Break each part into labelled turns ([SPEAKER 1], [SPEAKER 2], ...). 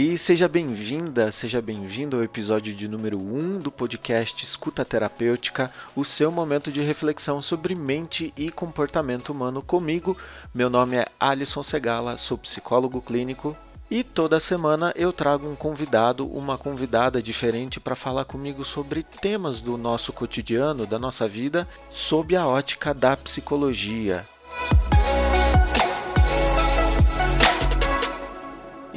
[SPEAKER 1] E seja bem-vinda, seja bem-vindo ao episódio de número 1 do podcast Escuta Terapêutica, o seu momento de reflexão sobre mente e comportamento humano comigo. Meu nome é Alisson Segala, sou psicólogo clínico e toda semana eu trago um convidado, uma convidada diferente para falar comigo sobre temas do nosso cotidiano, da nossa vida, sob a ótica da psicologia.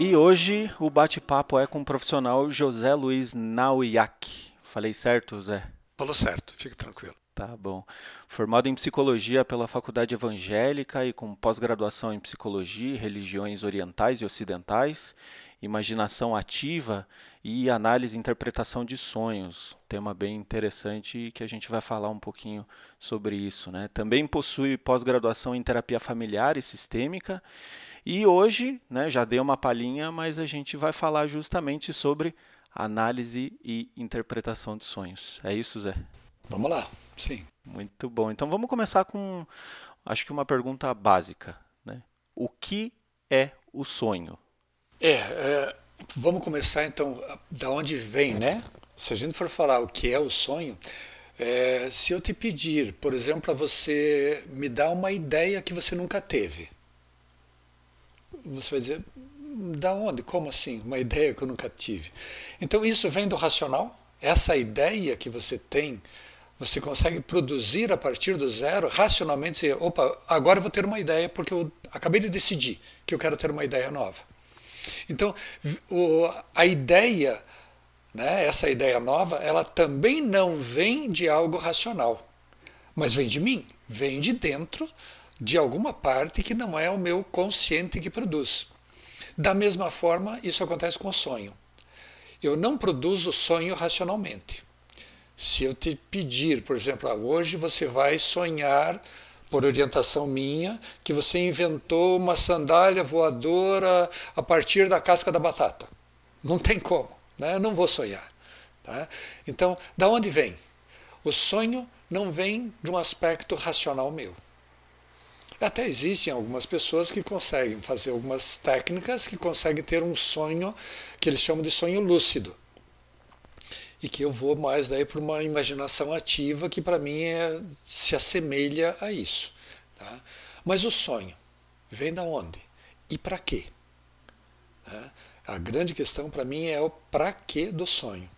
[SPEAKER 1] E hoje o bate-papo é com o profissional José Luiz Nauiak. Falei certo, Zé?
[SPEAKER 2] Falou certo, fique tranquilo.
[SPEAKER 1] Tá bom. Formado em psicologia pela Faculdade Evangélica e com pós-graduação em psicologia e religiões orientais e ocidentais, imaginação ativa e análise e interpretação de sonhos. Tema bem interessante que a gente vai falar um pouquinho sobre isso. Né? Também possui pós-graduação em terapia familiar e sistêmica e hoje, né, já dei uma palhinha, mas a gente vai falar justamente sobre análise e interpretação de sonhos. É isso, Zé?
[SPEAKER 2] Vamos lá, sim.
[SPEAKER 1] Muito bom. Então vamos começar com, acho que uma pergunta básica. Né? O que é o sonho?
[SPEAKER 2] É, é, vamos começar então da onde vem, né? Se a gente for falar o que é o sonho, é, se eu te pedir, por exemplo, para você me dar uma ideia que você nunca teve, você vai dizer, da onde? Como assim? Uma ideia que eu nunca tive. Então isso vem do racional. Essa ideia que você tem, você consegue produzir a partir do zero, racionalmente dizer, opa, agora eu vou ter uma ideia porque eu acabei de decidir que eu quero ter uma ideia nova. Então, o, a ideia, né, essa ideia nova, ela também não vem de algo racional, mas vem de mim, vem de dentro de alguma parte que não é o meu consciente que produz. Da mesma forma, isso acontece com o sonho. Eu não produzo sonho racionalmente. Se eu te pedir, por exemplo, ah, hoje você vai sonhar, por orientação minha, que você inventou uma sandália voadora a partir da casca da batata. Não tem como, né? eu não vou sonhar. Tá? Então, da onde vem? O sonho não vem de um aspecto racional meu. Até existem algumas pessoas que conseguem fazer algumas técnicas que conseguem ter um sonho que eles chamam de sonho lúcido. E que eu vou mais daí para uma imaginação ativa que para mim é, se assemelha a isso. Tá? Mas o sonho vem da onde? E para quê? Tá? A grande questão para mim é o para quê do sonho.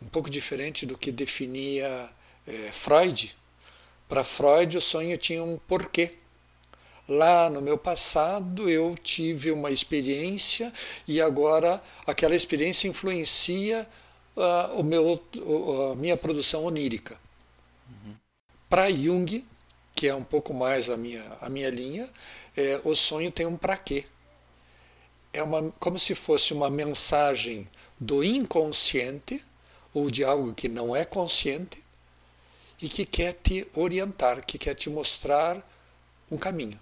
[SPEAKER 2] Um pouco diferente do que definia é, Freud, para Freud, o sonho tinha um porquê. Lá no meu passado eu tive uma experiência e agora aquela experiência influencia uh, o meu, uh, a minha produção onírica. Uhum. Para Jung, que é um pouco mais a minha, a minha linha, é, o sonho tem um para quê. É uma, como se fosse uma mensagem do inconsciente ou de algo que não é consciente e que quer te orientar, que quer te mostrar um caminho.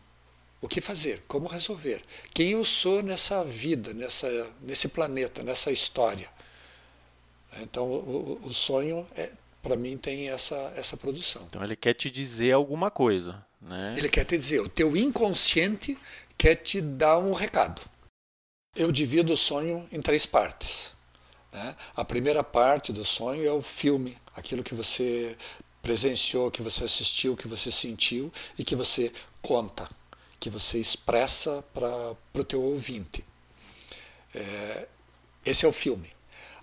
[SPEAKER 2] O que fazer, como resolver, quem eu sou nessa vida, nessa, nesse planeta, nessa história. Então, o, o sonho, é, para mim, tem essa, essa produção.
[SPEAKER 1] Então, ele quer te dizer alguma coisa. Né?
[SPEAKER 2] Ele quer te dizer, o teu inconsciente quer te dar um recado. Eu divido o sonho em três partes. Né? A primeira parte do sonho é o filme, aquilo que você presenciou, que você assistiu, que você sentiu e que você conta, que você expressa para o teu ouvinte. É, esse é o filme.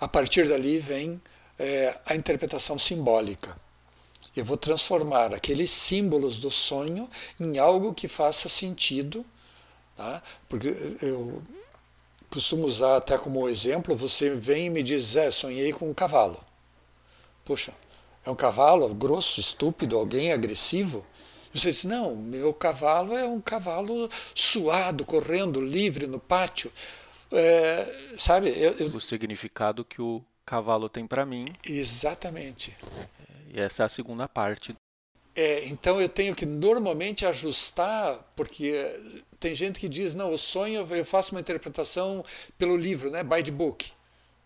[SPEAKER 2] A partir dali vem é, a interpretação simbólica. Eu vou transformar aqueles símbolos do sonho em algo que faça sentido, tá? porque eu costumo usar até como exemplo, você vem e me diz, é, sonhei com um cavalo. Puxa, é um cavalo grosso, estúpido, alguém agressivo? Você diz, não, meu cavalo é um cavalo suado, correndo livre no pátio. É, sabe? Eu, eu...
[SPEAKER 1] O significado que o cavalo tem para mim.
[SPEAKER 2] Exatamente.
[SPEAKER 1] E essa é a segunda parte.
[SPEAKER 2] É, então eu tenho que normalmente ajustar, porque tem gente que diz, não, o sonho eu faço uma interpretação pelo livro, né, by the book.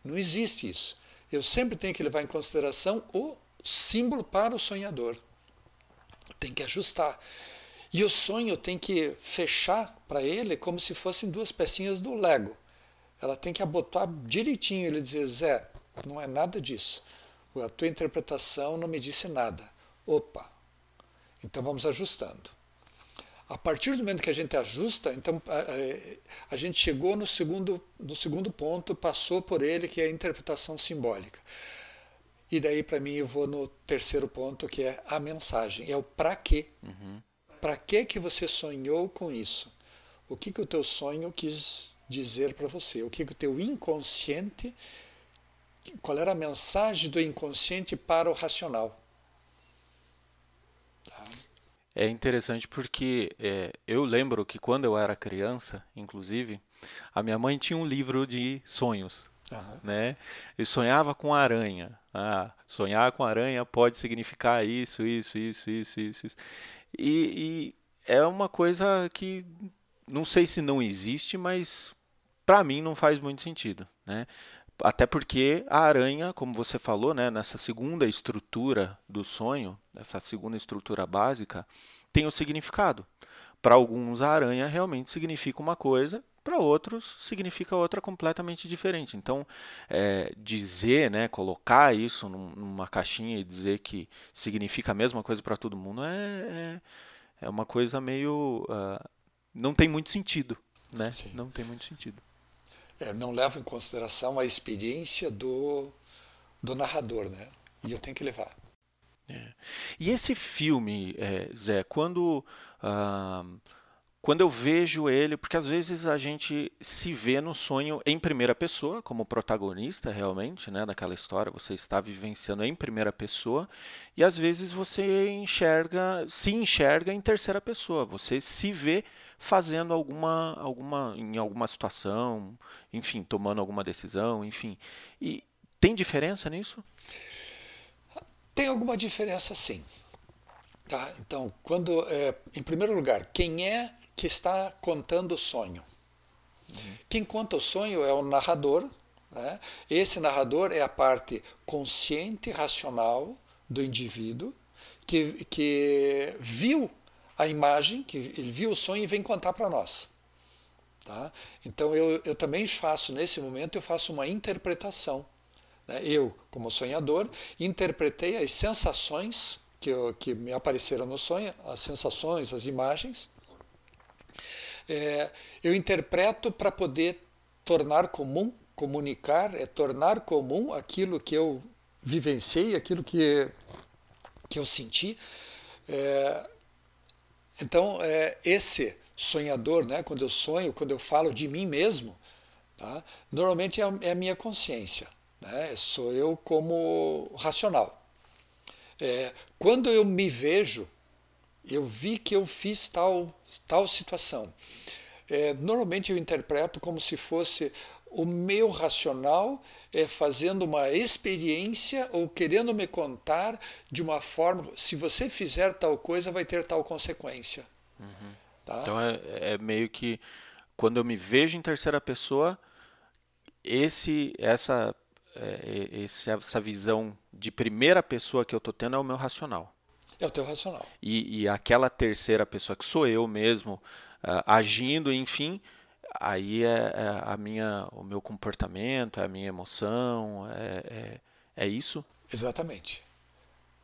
[SPEAKER 2] Não existe isso. Eu sempre tenho que levar em consideração o símbolo para o sonhador. Tem que ajustar. E o sonho tem que fechar para ele como se fossem duas pecinhas do Lego. Ela tem que abotar direitinho. Ele dizer, Zé, não é nada disso. A tua interpretação não me disse nada. Opa, então vamos ajustando. A partir do momento que a gente ajusta, então a, a, gente chegou no segundo, no segundo ponto, passou por ele, que é a interpretação simbólica. E daí, para mim, eu vou no terceiro ponto, que é a mensagem. É o para quê. Uhum. Para que que você sonhou com isso? O que que o teu sonho quis dizer para você? O que que o teu inconsciente, qual era a mensagem do inconsciente para o racional?
[SPEAKER 1] Tá? É interessante porque é, eu lembro que quando eu era criança, inclusive, a minha mãe tinha um livro de sonhos. Uhum. Né? Eu sonhava com aranha. Ah, sonhar com aranha pode significar isso, isso, isso, isso, isso. E, e é uma coisa que não sei se não existe, mas para mim não faz muito sentido, né? Até porque a aranha, como você falou, né, nessa segunda estrutura do sonho, essa segunda estrutura básica, tem o um significado. Para alguns, a aranha realmente significa uma coisa, para outros significa outra completamente diferente. Então, é, dizer, né, colocar isso numa caixinha e dizer que significa a mesma coisa para todo mundo é, é, é, uma coisa meio. Uh, não tem muito sentido. Né? Sim. Não tem muito sentido.
[SPEAKER 2] É, não leva em consideração a experiência do, do narrador, né? E eu tenho que levar.
[SPEAKER 1] É. E esse filme, é, Zé, quando. Uh, quando eu vejo ele, porque às vezes a gente se vê no sonho em primeira pessoa, como protagonista realmente, né, daquela história, você está vivenciando em primeira pessoa, e às vezes você enxerga, se enxerga em terceira pessoa, você se vê fazendo alguma, alguma em alguma situação, enfim, tomando alguma decisão, enfim. E tem diferença nisso?
[SPEAKER 2] Tem alguma diferença sim. Tá? Então, quando, é, em primeiro lugar, quem é que está contando o sonho. Uhum. Quem conta o sonho é o narrador. Né? Esse narrador é a parte consciente, racional do indivíduo que, que viu a imagem, que ele viu o sonho e vem contar para nós. Tá? Então eu, eu também faço, nesse momento, eu faço uma interpretação. Né? Eu, como sonhador, interpretei as sensações que, eu, que me apareceram no sonho, as sensações, as imagens, é, eu interpreto para poder tornar comum, comunicar, é tornar comum aquilo que eu vivenciei, aquilo que, que eu senti. É, então, é, esse sonhador, né, quando eu sonho, quando eu falo de mim mesmo, tá, normalmente é a, é a minha consciência. Né, sou eu como racional. É, quando eu me vejo, eu vi que eu fiz tal, tal situação. É, normalmente eu interpreto como se fosse o meu racional é, fazendo uma experiência ou querendo me contar de uma forma. Se você fizer tal coisa, vai ter tal consequência.
[SPEAKER 1] Uhum. Tá? Então é, é, meio que quando eu me vejo em terceira pessoa, esse, essa, é, essa visão de primeira pessoa que eu estou tendo é o meu racional.
[SPEAKER 2] É o teu racional.
[SPEAKER 1] E, e aquela terceira pessoa que sou eu mesmo, uh, agindo, enfim, aí é, é, a minha, o meu comportamento, é a minha emoção, é, é, é isso?
[SPEAKER 2] Exatamente.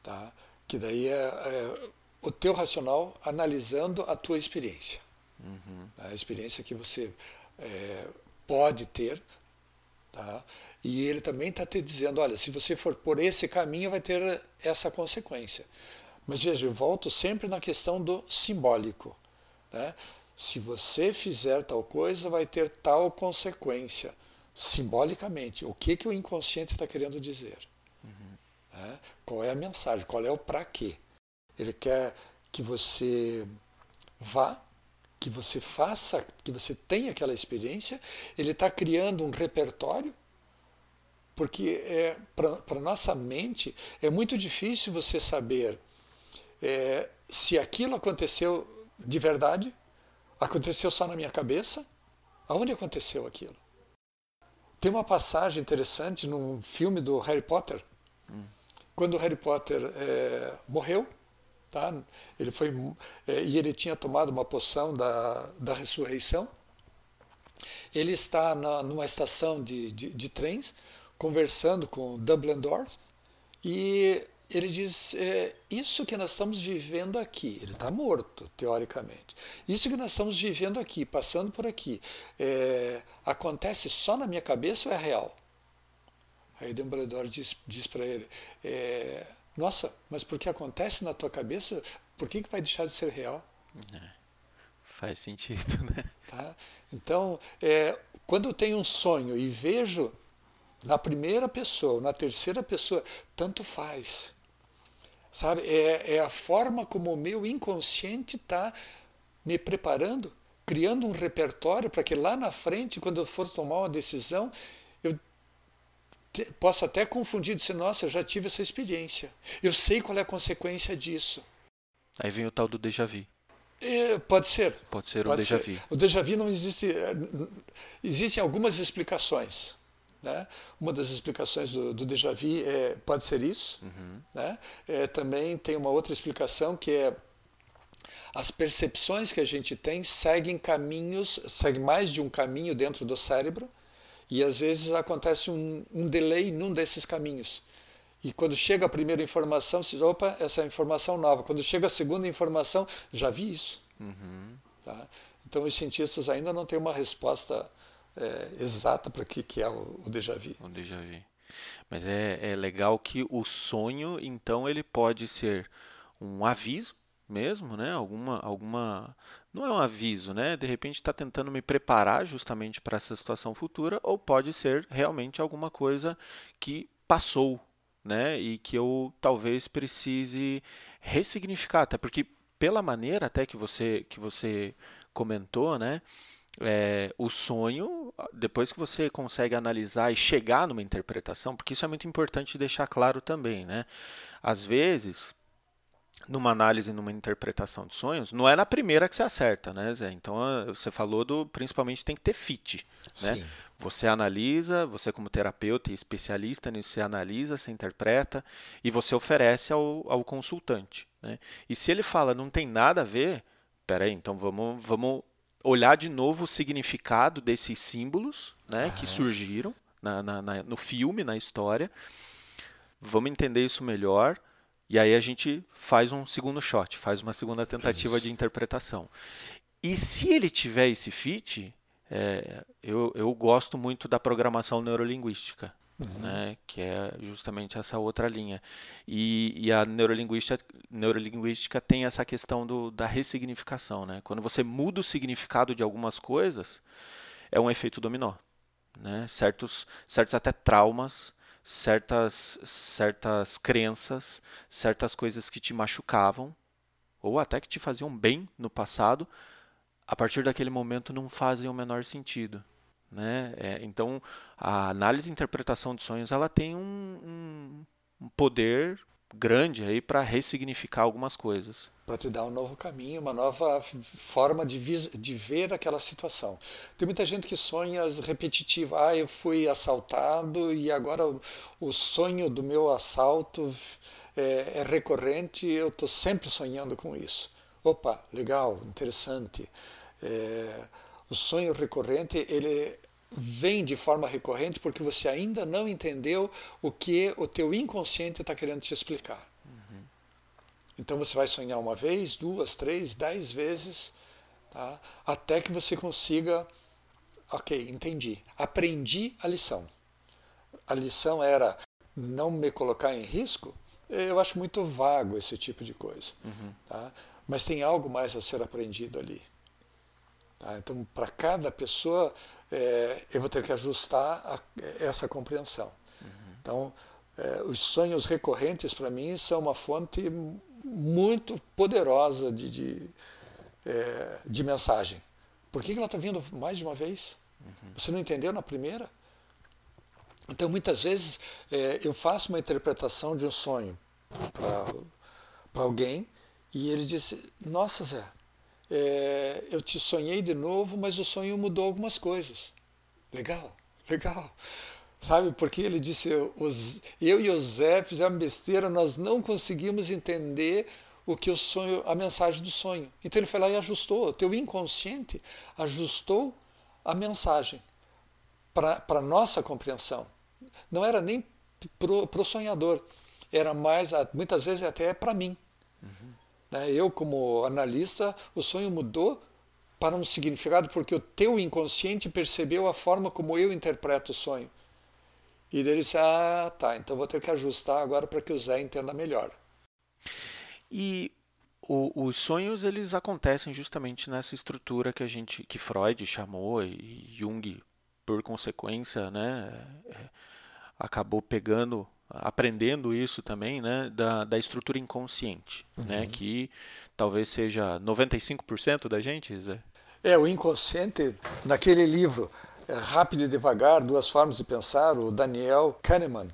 [SPEAKER 2] Tá? Que daí é, é, o teu racional analisando a tua experiência. Uhum. A experiência que você é, pode ter. Tá? E ele também está te dizendo, olha, se você for por esse caminho, vai ter essa consequência. Mas veja, eu volto sempre na questão do simbólico. Né? Se você fizer tal coisa, vai ter tal consequência. Simbolicamente, o que, que o inconsciente está querendo dizer? Uhum. Né? Qual é a mensagem? Qual é o para quê? Ele quer que você vá, que você faça, que você tenha aquela experiência. Ele está criando um repertório porque é, para nossa mente é muito difícil você saber é, se aquilo aconteceu de verdade, aconteceu só na minha cabeça, aonde aconteceu aquilo? Tem uma passagem interessante num filme do Harry Potter, hum. quando o Harry Potter é, morreu, tá? ele foi é, e ele tinha tomado uma poção da, da ressurreição, ele está na, numa estação de, de, de trens, conversando com Dumbledore, e ele diz: é, Isso que nós estamos vivendo aqui, ele está morto, teoricamente. Isso que nós estamos vivendo aqui, passando por aqui, é, acontece só na minha cabeça ou é real? Aí Dumbledore diz, diz para ele: é, Nossa, mas porque acontece na tua cabeça, por que, que vai deixar de ser real? É,
[SPEAKER 1] faz sentido, né?
[SPEAKER 2] Tá? Então, é, quando eu tenho um sonho e vejo na primeira pessoa, na terceira pessoa, tanto faz. Sabe? É, é a forma como o meu inconsciente está me preparando, criando um repertório para que lá na frente, quando eu for tomar uma decisão, eu te, possa até confundir e dizer, nossa, eu já tive essa experiência. Eu sei qual é a consequência disso.
[SPEAKER 1] Aí vem o tal do déjà vu.
[SPEAKER 2] É, pode ser.
[SPEAKER 1] Pode ser pode um déjà vu.
[SPEAKER 2] O déjà vu não existe. É, existem algumas explicações. Né? Uma das explicações do, do déjà vu é, pode ser isso. Uhum. Né? É, também tem uma outra explicação que é as percepções que a gente tem seguem caminhos, seguem mais de um caminho dentro do cérebro e às vezes acontece um, um delay num desses caminhos. E quando chega a primeira informação, se opa, essa é informação nova. Quando chega a segunda informação, já vi isso. Uhum. Tá? Então os cientistas ainda não têm uma resposta é, exata para que, que é o, o déjà vu.
[SPEAKER 1] O déjà vu. Mas é, é legal que o sonho, então, ele pode ser um aviso mesmo, né? Alguma, alguma, não é um aviso, né? De repente está tentando me preparar justamente para essa situação futura, ou pode ser realmente alguma coisa que passou, né? E que eu talvez precise ressignificar, até porque pela maneira até que você que você comentou, né? É, o sonho, depois que você consegue analisar e chegar numa interpretação, porque isso é muito importante deixar claro também, né? Às vezes, numa análise, numa interpretação de sonhos, não é na primeira que você acerta, né, Zé? Então, você falou do, principalmente tem que ter fit, né? Sim. Você analisa, você como terapeuta e especialista nisso, você analisa, você interpreta e você oferece ao, ao consultante, né? E se ele fala não tem nada a ver, peraí, então vamos, vamos olhar de novo o significado desses símbolos né, que surgiram na, na, na, no filme, na história. Vamos entender isso melhor. E aí a gente faz um segundo shot, faz uma segunda tentativa isso. de interpretação. E se ele tiver esse fit, é, eu, eu gosto muito da programação neurolinguística uhum. né, que é justamente essa outra linha. E, e a neurolinguística, neurolinguística tem essa questão do, da ressignificação. Né? Quando você muda o significado de algumas coisas, é um efeito dominó. Né? Certos, certos até traumas, certas, certas crenças, certas coisas que te machucavam, ou até que te faziam bem no passado, a partir daquele momento não fazem o menor sentido. Né? É, então, a análise e interpretação de sonhos ela tem um, um, um poder grande aí para ressignificar algumas coisas.
[SPEAKER 2] Para te dar um novo caminho, uma nova forma de, de ver aquela situação. Tem muita gente que sonha repetitivo. Ah, eu fui assaltado e agora o, o sonho do meu assalto é, é recorrente eu estou sempre sonhando com isso. Opa, legal, interessante. É, o sonho recorrente ele vem de forma recorrente porque você ainda não entendeu o que o teu inconsciente está querendo te explicar. Uhum. Então você vai sonhar uma vez, duas, três, dez vezes, tá? até que você consiga, ok, entendi, aprendi a lição. A lição era não me colocar em risco. Eu acho muito vago esse tipo de coisa, uhum. tá? mas tem algo mais a ser aprendido ali. Tá? Então, para cada pessoa, é, eu vou ter que ajustar a, essa compreensão. Uhum. Então, é, os sonhos recorrentes, para mim, são uma fonte muito poderosa de, de, é, de mensagem. Por que, que ela está vindo mais de uma vez? Uhum. Você não entendeu na primeira? Então, muitas vezes, é, eu faço uma interpretação de um sonho para alguém e ele diz: Nossa, Zé, é, eu te sonhei de novo, mas o sonho mudou algumas coisas. Legal, legal. Sabe, porque ele disse, eu e o Zé fizemos besteira, nós não conseguimos entender o que o sonho, a mensagem do sonho. Então ele foi lá e ajustou, o teu inconsciente ajustou a mensagem para nossa compreensão. Não era nem para o sonhador, era mais, muitas vezes até para mim. Né? Eu, como analista, o sonho mudou para um significado porque o teu inconsciente percebeu a forma como eu interpreto o sonho. E ele disse: Ah, tá, então vou ter que ajustar agora para que o Zé entenda melhor.
[SPEAKER 1] E o, os sonhos eles acontecem justamente nessa estrutura que a gente, que Freud chamou e Jung, por consequência, né, é, acabou pegando, aprendendo isso também, né, da, da estrutura inconsciente, né, uhum. né, que talvez seja 95% da gente, Zé.
[SPEAKER 2] É, o inconsciente, naquele livro é, Rápido e Devagar, Duas Formas de Pensar, o Daniel Kahneman,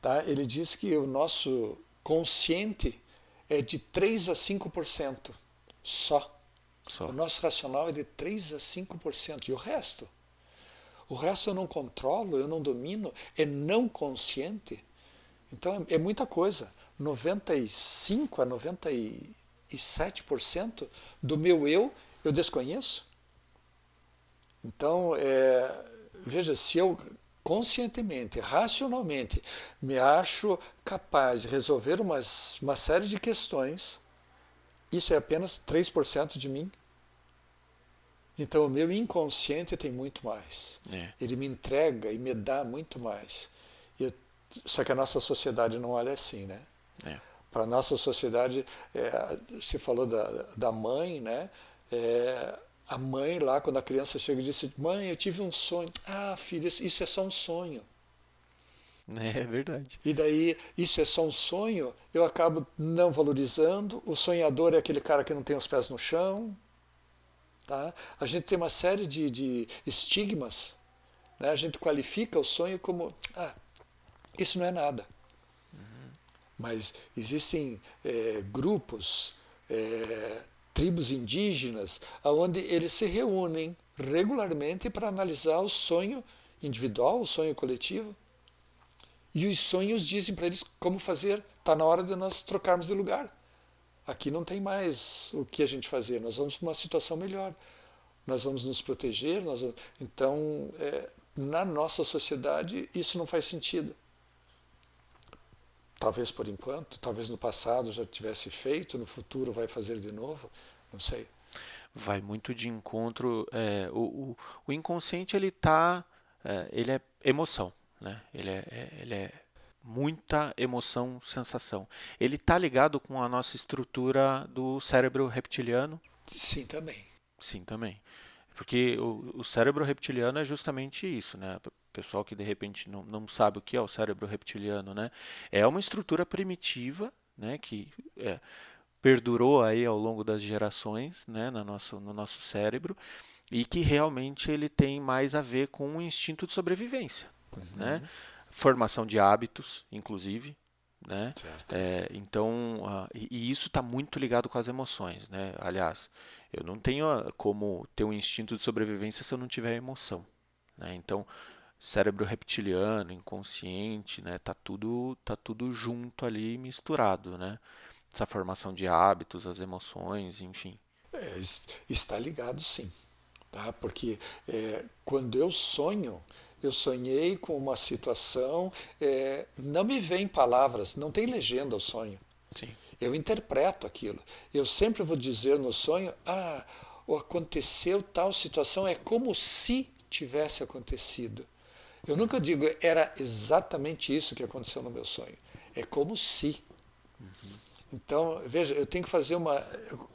[SPEAKER 2] tá? ele diz que o nosso consciente é de 3 a 5% só. só. O nosso racional é de 3 a 5%. E o resto? O resto eu não controlo, eu não domino, é não consciente. Então é, é muita coisa. 95 a 97% do meu eu eu desconheço. Então, é, veja, se eu conscientemente, racionalmente, me acho capaz de resolver umas, uma série de questões, isso é apenas 3% de mim. Então, o meu inconsciente tem muito mais. É. Ele me entrega e me dá muito mais. Só que a nossa sociedade não olha assim, né? É. Para a nossa sociedade, é, você falou da, da mãe, né? É, a mãe lá, quando a criança chega e diz: Mãe, eu tive um sonho. Ah, filho, isso é só um sonho.
[SPEAKER 1] É, é verdade.
[SPEAKER 2] E daí, isso é só um sonho, eu acabo não valorizando. O sonhador é aquele cara que não tem os pés no chão. Tá? A gente tem uma série de, de estigmas. Né? A gente qualifica o sonho como: ah, isso não é nada. Mas existem é, grupos. É, tribos indígenas, onde eles se reúnem regularmente para analisar o sonho individual, o sonho coletivo. E os sonhos dizem para eles como fazer. Está na hora de nós trocarmos de lugar. Aqui não tem mais o que a gente fazer. Nós vamos para uma situação melhor. Nós vamos nos proteger. Nós vamos... Então, é, na nossa sociedade, isso não faz sentido. Talvez por enquanto, talvez no passado já tivesse feito, no futuro vai fazer de novo, não sei.
[SPEAKER 1] Vai muito de encontro. É, o, o, o, inconsciente ele tá, é, ele é emoção, né? Ele é, é ele é muita emoção, sensação. Ele está ligado com a nossa estrutura do cérebro reptiliano.
[SPEAKER 2] Sim, também.
[SPEAKER 1] Sim, também. Porque o, o cérebro reptiliano é justamente isso, né? Pessoal que de repente não, não sabe o que é o cérebro reptiliano, né? É uma estrutura primitiva, né? Que é, perdurou aí ao longo das gerações, né? No nosso, no nosso cérebro e que realmente ele tem mais a ver com o instinto de sobrevivência, uhum. né? Formação de hábitos, inclusive, né? É, então, uh, e, e, isso está muito ligado com as emoções, né? Aliás, eu não tenho como ter um instinto de sobrevivência se eu não tiver emoção, né? Então, cérebro reptiliano, inconsciente, né? Tá tudo, tá tudo junto ali, misturado, né? Essa formação de hábitos, as emoções, enfim.
[SPEAKER 2] É, está ligado, sim, tá? Porque é, quando eu sonho, eu sonhei com uma situação, é, não me vem palavras, não tem legenda o sonho.
[SPEAKER 1] Sim.
[SPEAKER 2] Eu interpreto aquilo. Eu sempre vou dizer no sonho, ah, aconteceu tal situação, é como se tivesse acontecido. Eu nunca digo era exatamente isso que aconteceu no meu sonho. É como se. Uhum. Então, veja, eu tenho que fazer uma,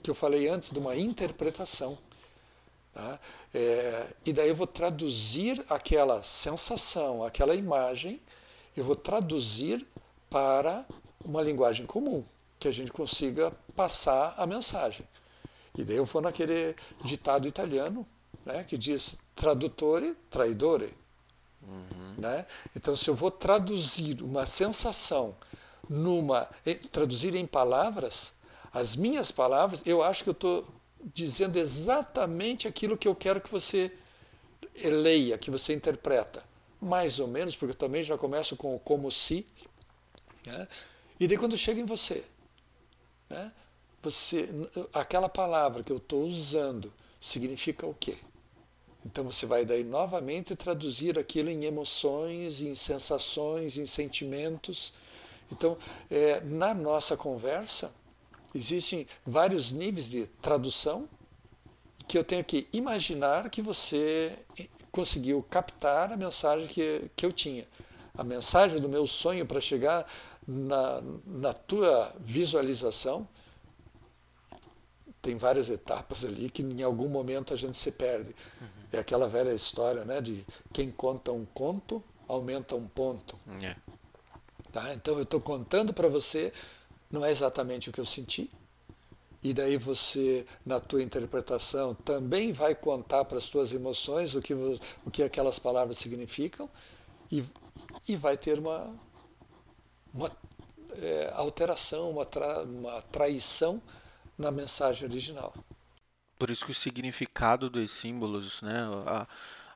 [SPEAKER 2] que eu falei antes, de uma interpretação. Tá? É, e daí eu vou traduzir aquela sensação, aquela imagem, eu vou traduzir para uma linguagem comum, que a gente consiga passar a mensagem. E daí eu vou naquele ditado italiano, né, que diz tradutore, traidore. Uhum. Né? Então, se eu vou traduzir uma sensação numa. traduzir em palavras, as minhas palavras, eu acho que eu estou dizendo exatamente aquilo que eu quero que você leia, que você interpreta. Mais ou menos, porque eu também já começo com o como se. Né? E daí quando chega em você, né? você aquela palavra que eu estou usando significa o quê? Então você vai daí novamente traduzir aquilo em emoções, em sensações, em sentimentos. Então, é, na nossa conversa, existem vários níveis de tradução que eu tenho que imaginar que você conseguiu captar a mensagem que, que eu tinha. A mensagem do meu sonho para chegar na, na tua visualização tem várias etapas ali que em algum momento a gente se perde. Uhum. É aquela velha história né, de quem conta um conto aumenta um ponto. É. Tá? Então eu estou contando para você, não é exatamente o que eu senti, e daí você, na tua interpretação, também vai contar para as tuas emoções o que, o que aquelas palavras significam e, e vai ter uma, uma é, alteração, uma, tra, uma traição na mensagem original.
[SPEAKER 1] Por isso que o significado dos símbolos, né, a,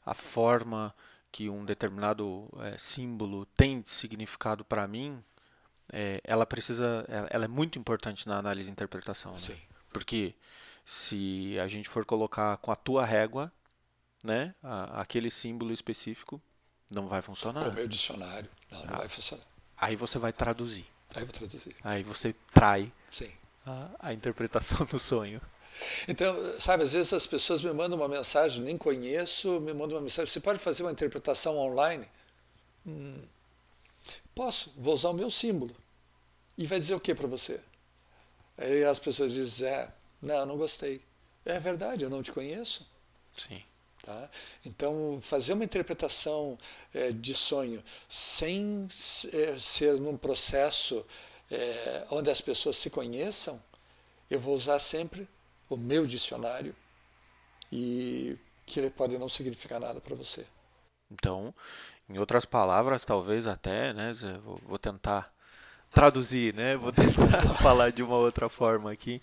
[SPEAKER 1] a forma que um determinado é, símbolo tem de significado para mim, é, ela precisa, ela é muito importante na análise e interpretação. Né? Porque se a gente for colocar com a tua régua, né, a, aquele símbolo específico, não vai funcionar. Com
[SPEAKER 2] o meu dicionário, não, não ah, vai funcionar.
[SPEAKER 1] Aí você vai traduzir.
[SPEAKER 2] Aí vou traduzir.
[SPEAKER 1] Aí você trai
[SPEAKER 2] Sim.
[SPEAKER 1] A, a interpretação do sonho.
[SPEAKER 2] Então, sabe, às vezes as pessoas me mandam uma mensagem, nem conheço, me mandam uma mensagem, você pode fazer uma interpretação online? Hum, posso, vou usar o meu símbolo. E vai dizer o que para você? Aí as pessoas dizem, é, não, não gostei. É verdade, eu não te conheço.
[SPEAKER 1] Sim.
[SPEAKER 2] Tá? Então, fazer uma interpretação é, de sonho sem é, ser num processo é, onde as pessoas se conheçam, eu vou usar sempre o meu dicionário e que ele pode não significar nada para você.
[SPEAKER 1] Então, em outras palavras, talvez até, né, Zé, vou, tentar traduzir, né, vou tentar falar de uma outra forma aqui.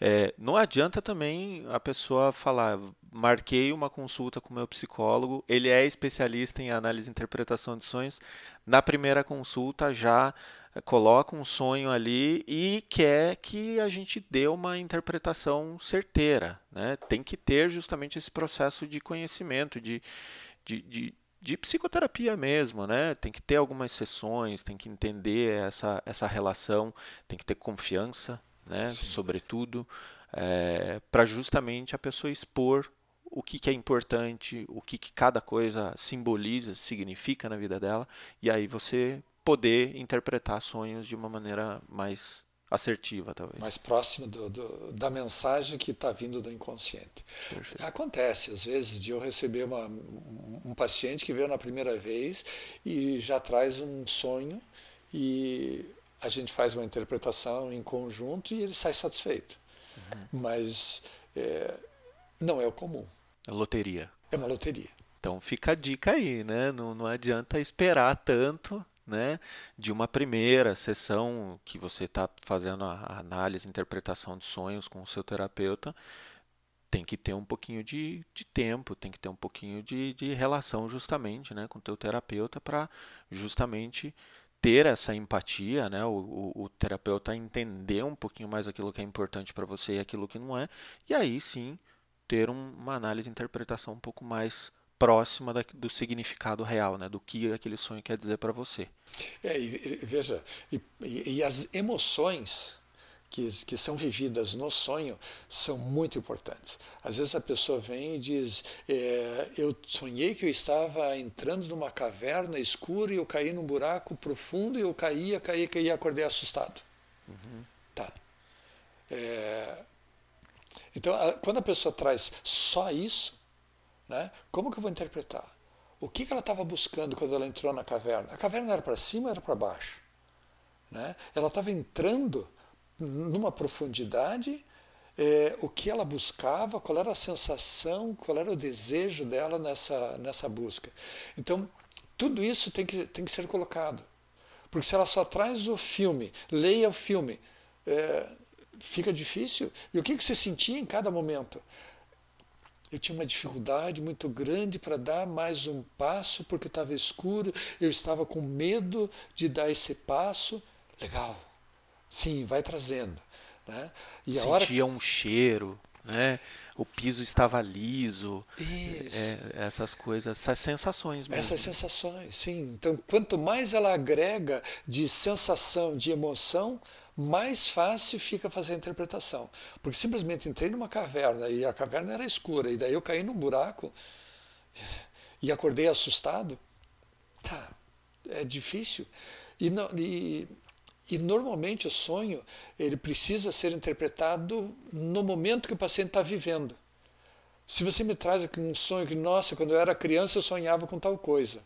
[SPEAKER 1] É, não adianta também a pessoa falar, marquei uma consulta com o meu psicólogo, ele é especialista em análise e interpretação de sonhos, na primeira consulta já coloca um sonho ali e quer que a gente dê uma interpretação certeira. Né? Tem que ter justamente esse processo de conhecimento, de, de, de, de psicoterapia mesmo. Né? Tem que ter algumas sessões, tem que entender essa, essa relação, tem que ter confiança, né? sobretudo, é, para justamente a pessoa expor o que, que, é importante, o que, que cada coisa simboliza, significa na vida dela, e aí você poder interpretar sonhos de uma maneira mais assertiva, talvez.
[SPEAKER 2] Mais próxima do, do, da mensagem que está vindo do inconsciente. Perfeito. Acontece, às vezes, de eu receber uma, um paciente que veio na primeira vez e já traz um sonho e a gente faz uma interpretação em conjunto e ele sai satisfeito. Uhum. Mas é, não é o comum.
[SPEAKER 1] É loteria.
[SPEAKER 2] É uma loteria.
[SPEAKER 1] Então fica a dica aí, né? Não, não adianta esperar tanto né, de uma primeira sessão que você está fazendo a análise, interpretação de sonhos com o seu terapeuta, tem que ter um pouquinho de, de tempo, tem que ter um pouquinho de, de relação justamente né, com o teu terapeuta para justamente ter essa empatia, né, o, o, o, terapeuta entender um pouquinho mais aquilo que é importante para você e aquilo que não é, e aí sim ter um, uma análise e interpretação um pouco mais próxima da, do significado real, né, do que aquele sonho quer dizer para você.
[SPEAKER 2] É, e, e, veja, e, e, as emoções que, que são vividas no sonho são muito importantes. Às vezes a pessoa vem e diz: é, Eu sonhei que eu estava entrando numa caverna escura e eu caí num buraco profundo e eu caía, caía, caía e acordei assustado. Uhum. Tá. É, então, a, quando a pessoa traz só isso, né? Como que eu vou interpretar? O que, que ela estava buscando quando ela entrou na caverna? A caverna era para cima ou era para baixo? Né? Ela estava entrando numa profundidade, é, o que ela buscava, qual era a sensação, qual era o desejo dela nessa, nessa busca. Então, tudo isso tem que, tem que ser colocado. Porque se ela só traz o filme, leia o filme, é, fica difícil. E o que, que você sentia em cada momento? Eu tinha uma dificuldade muito grande para dar mais um passo, porque estava escuro, eu estava com medo de dar esse passo. Legal. Sim, vai trazendo. Né?
[SPEAKER 1] E Sentia hora... um cheiro, né? o piso estava liso, é, essas coisas, essas sensações mesmo.
[SPEAKER 2] Essas sensações, sim. Então, quanto mais ela agrega de sensação, de emoção, mais fácil fica fazer a interpretação. Porque simplesmente entrei numa caverna e a caverna era escura, e daí eu caí num buraco e acordei assustado. Tá, é difícil. E, não, e, e normalmente o sonho ele precisa ser interpretado no momento que o paciente está vivendo. Se você me traz aqui um sonho que, nossa, quando eu era criança eu sonhava com tal coisa.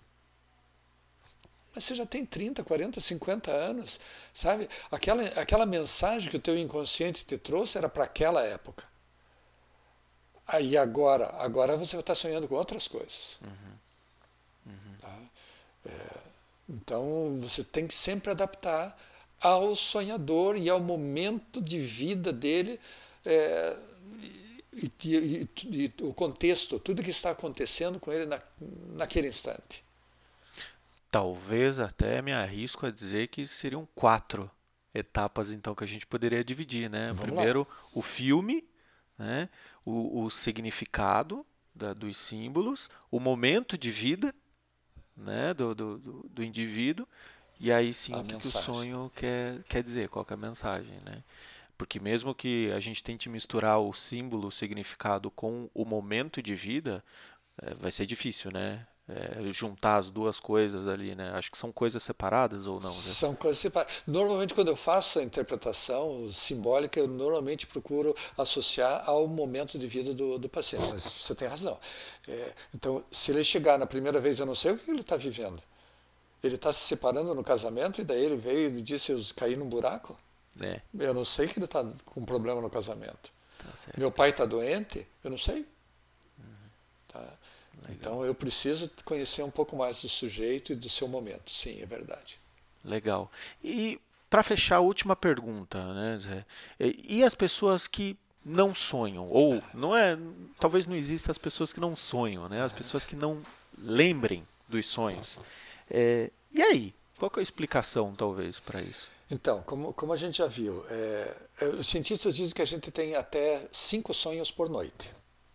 [SPEAKER 2] Mas você já tem 30, 40, 50 anos, sabe? Aquela, aquela mensagem que o teu inconsciente te trouxe era para aquela época. Aí agora, agora você vai estar sonhando com outras coisas. Uhum. Uhum. Tá? É, então você tem que sempre adaptar ao sonhador e ao momento de vida dele é, e, e, e, o contexto, tudo que está acontecendo com ele na, naquele instante.
[SPEAKER 1] Talvez até me arrisco a dizer que seriam quatro etapas então que a gente poderia dividir, né? Vamos Primeiro lá. o filme, né? o, o significado da, dos símbolos, o momento de vida né? do, do, do, do indivíduo e aí sim o que, que, o sonho quer, quer dizer, qual que é a mensagem, né? Porque mesmo que a gente tente misturar o símbolo, o significado com o momento de vida, é, vai ser difícil, né? É, juntar as duas coisas ali, né? Acho que são coisas separadas ou não? Né?
[SPEAKER 2] São coisas separadas. Normalmente, quando eu faço a interpretação simbólica, eu normalmente procuro associar ao momento de vida do, do paciente. Mas você tem razão. É, então, se ele chegar na primeira vez, eu não sei o que ele está vivendo. Ele está se separando no casamento e daí ele veio e disse: Eu caí num buraco? É. Eu não sei que ele está com problema no casamento. Tá Meu pai está doente? Eu não sei. Então eu preciso conhecer um pouco mais do sujeito e do seu momento. Sim, é verdade.
[SPEAKER 1] Legal. E para fechar, a última pergunta, né, Zé? E as pessoas que não sonham? Ou é. não é. Talvez não existam as pessoas que não sonham, né? As pessoas que não lembrem dos sonhos. É, e aí? Qual é a explicação, talvez, para isso?
[SPEAKER 2] Então, como, como a gente já viu, é, é, os cientistas dizem que a gente tem até cinco sonhos por noite.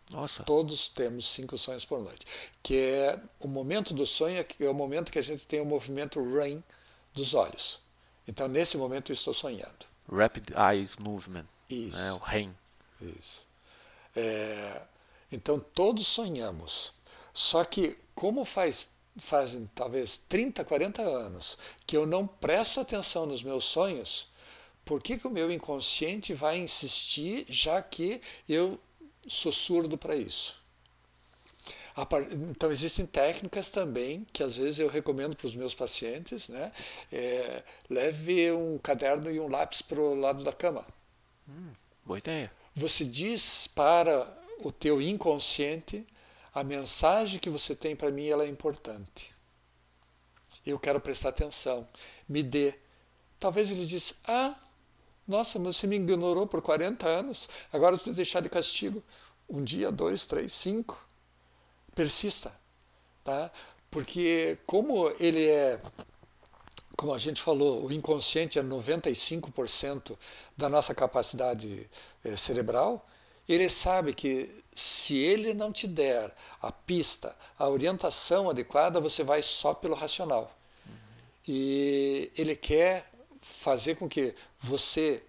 [SPEAKER 1] Nossa.
[SPEAKER 2] Todos temos cinco sonhos por noite. Que é o momento do sonho, é o momento que a gente tem o movimento REM dos olhos. Então, nesse momento, eu estou sonhando.
[SPEAKER 1] Rapid Eyes Movement.
[SPEAKER 2] Isso.
[SPEAKER 1] Né? O REM.
[SPEAKER 2] Isso. É, então, todos sonhamos. Só que, como faz fazem talvez 30, 40 anos que eu não presto atenção nos meus sonhos, por que, que o meu inconsciente vai insistir já que eu sou surdo para isso? Então existem técnicas também que às vezes eu recomendo para os meus pacientes, né? É, leve um caderno e um lápis para o lado da cama.
[SPEAKER 1] Hum, boa ideia.
[SPEAKER 2] Você diz para o teu inconsciente a mensagem que você tem para mim ela é importante. Eu quero prestar atenção. Me dê. Talvez ele disse: Ah, nossa, mas você me ignorou por 40 anos, agora eu te deixar de castigo. Um dia, dois, três, cinco. Persista. Tá? Porque, como ele é como a gente falou, o inconsciente é 95% da nossa capacidade eh, cerebral, ele sabe que se ele não te der a pista, a orientação adequada, você vai só pelo racional. Uhum. E ele quer fazer com que você,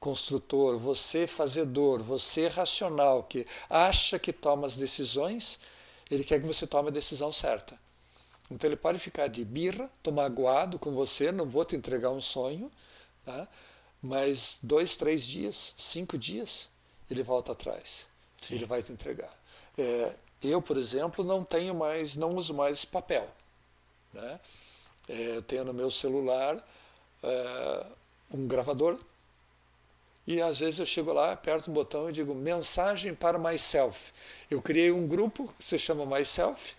[SPEAKER 2] construtor, você, fazedor, você, racional, que acha que toma as decisões, ele quer que você tome a decisão certa. Então ele pode ficar de birra, tomar aguado com você, não vou te entregar um sonho, tá? mas dois, três dias, cinco dias, ele volta atrás. Sim. Ele vai te entregar. É, eu, por exemplo, não tenho mais, não uso mais papel. Né? É, eu tenho no meu celular é, um gravador e às vezes eu chego lá, aperto um botão e digo mensagem para myself. Eu criei um grupo que se chama myself,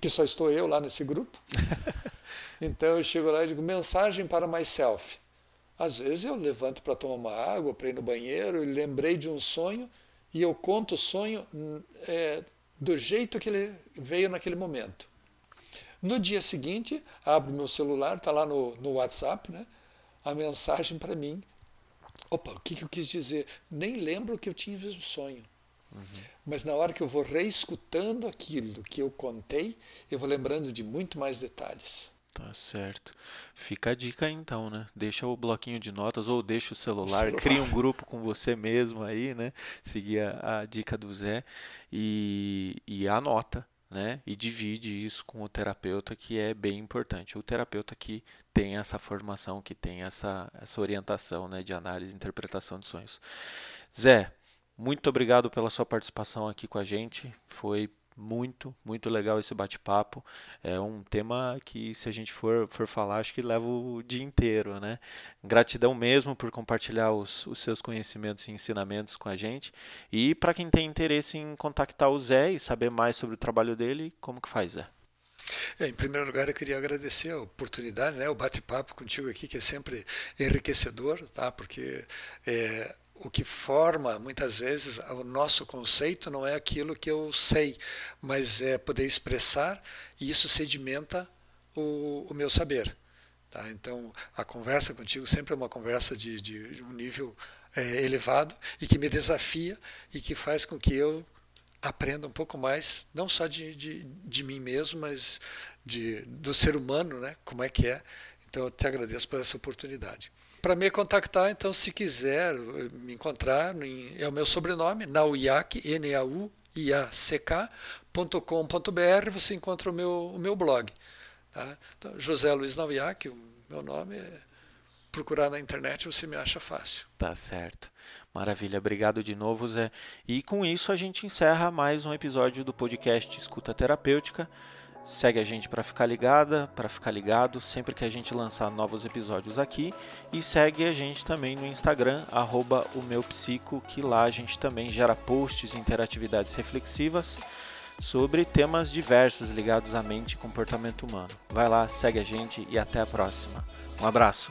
[SPEAKER 2] que só estou eu lá nesse grupo. então eu chego lá e digo mensagem para myself. Às vezes eu levanto para tomar uma água, para ir no banheiro, e lembrei de um sonho e eu conto o sonho é, do jeito que ele veio naquele momento. No dia seguinte, abro meu celular, está lá no, no WhatsApp, né, a mensagem para mim. Opa, o que, que, eu quis dizer? Nem lembro que eu tinha visto o sonho. Uhum. Mas na hora que eu vou reescutando aquilo que eu contei, eu vou lembrando de muito mais detalhes.
[SPEAKER 1] Tá certo. Fica a dica então, né? Deixa o bloquinho de notas ou deixa o celular, o celular. cria um grupo com você mesmo aí, né? Seguir a, a dica do Zé e, e anota né? E divide isso com o terapeuta, que é bem importante. O terapeuta que tem essa formação, que tem essa, essa orientação, né, de análise e interpretação de sonhos. Zé, muito obrigado pela sua participação aqui com a gente. Foi muito, muito legal esse bate-papo. É um tema que, se a gente for, for falar, acho que leva o dia inteiro, né? Gratidão mesmo por compartilhar os, os seus conhecimentos e ensinamentos com a gente. E para quem tem interesse em contactar o Zé e saber mais sobre o trabalho dele, como que faz, Zé?
[SPEAKER 2] É, em primeiro lugar, eu queria agradecer a oportunidade, né, o bate-papo contigo aqui, que é sempre enriquecedor, tá? porque é, o que forma muitas vezes o nosso conceito não é aquilo que eu sei, mas é poder expressar e isso sedimenta o, o meu saber. Tá? Então, a conversa contigo sempre é uma conversa de, de um nível é, elevado e que me desafia e que faz com que eu aprenda um pouco mais, não só de, de, de mim mesmo, mas de, do ser humano, né? como é que é. Então, eu te agradeço por essa oportunidade. Para me contactar, então, se quiser me encontrar, é o meu sobrenome, nauiac, N-A-U-I-A-C-K.com.br, você encontra o meu, o meu blog. Tá? Então, José Luiz Nauiac, o meu nome é procurar na internet você me acha fácil.
[SPEAKER 1] Tá certo. Maravilha, obrigado de novo, Zé. E com isso a gente encerra mais um episódio do podcast Escuta Terapêutica. Segue a gente para ficar ligada, para ficar ligado sempre que a gente lançar novos episódios aqui e segue a gente também no Instagram arroba o meu psico, que lá a gente também gera posts e interatividades reflexivas sobre temas diversos ligados à mente e comportamento humano. Vai lá, segue a gente e até a próxima. Um abraço.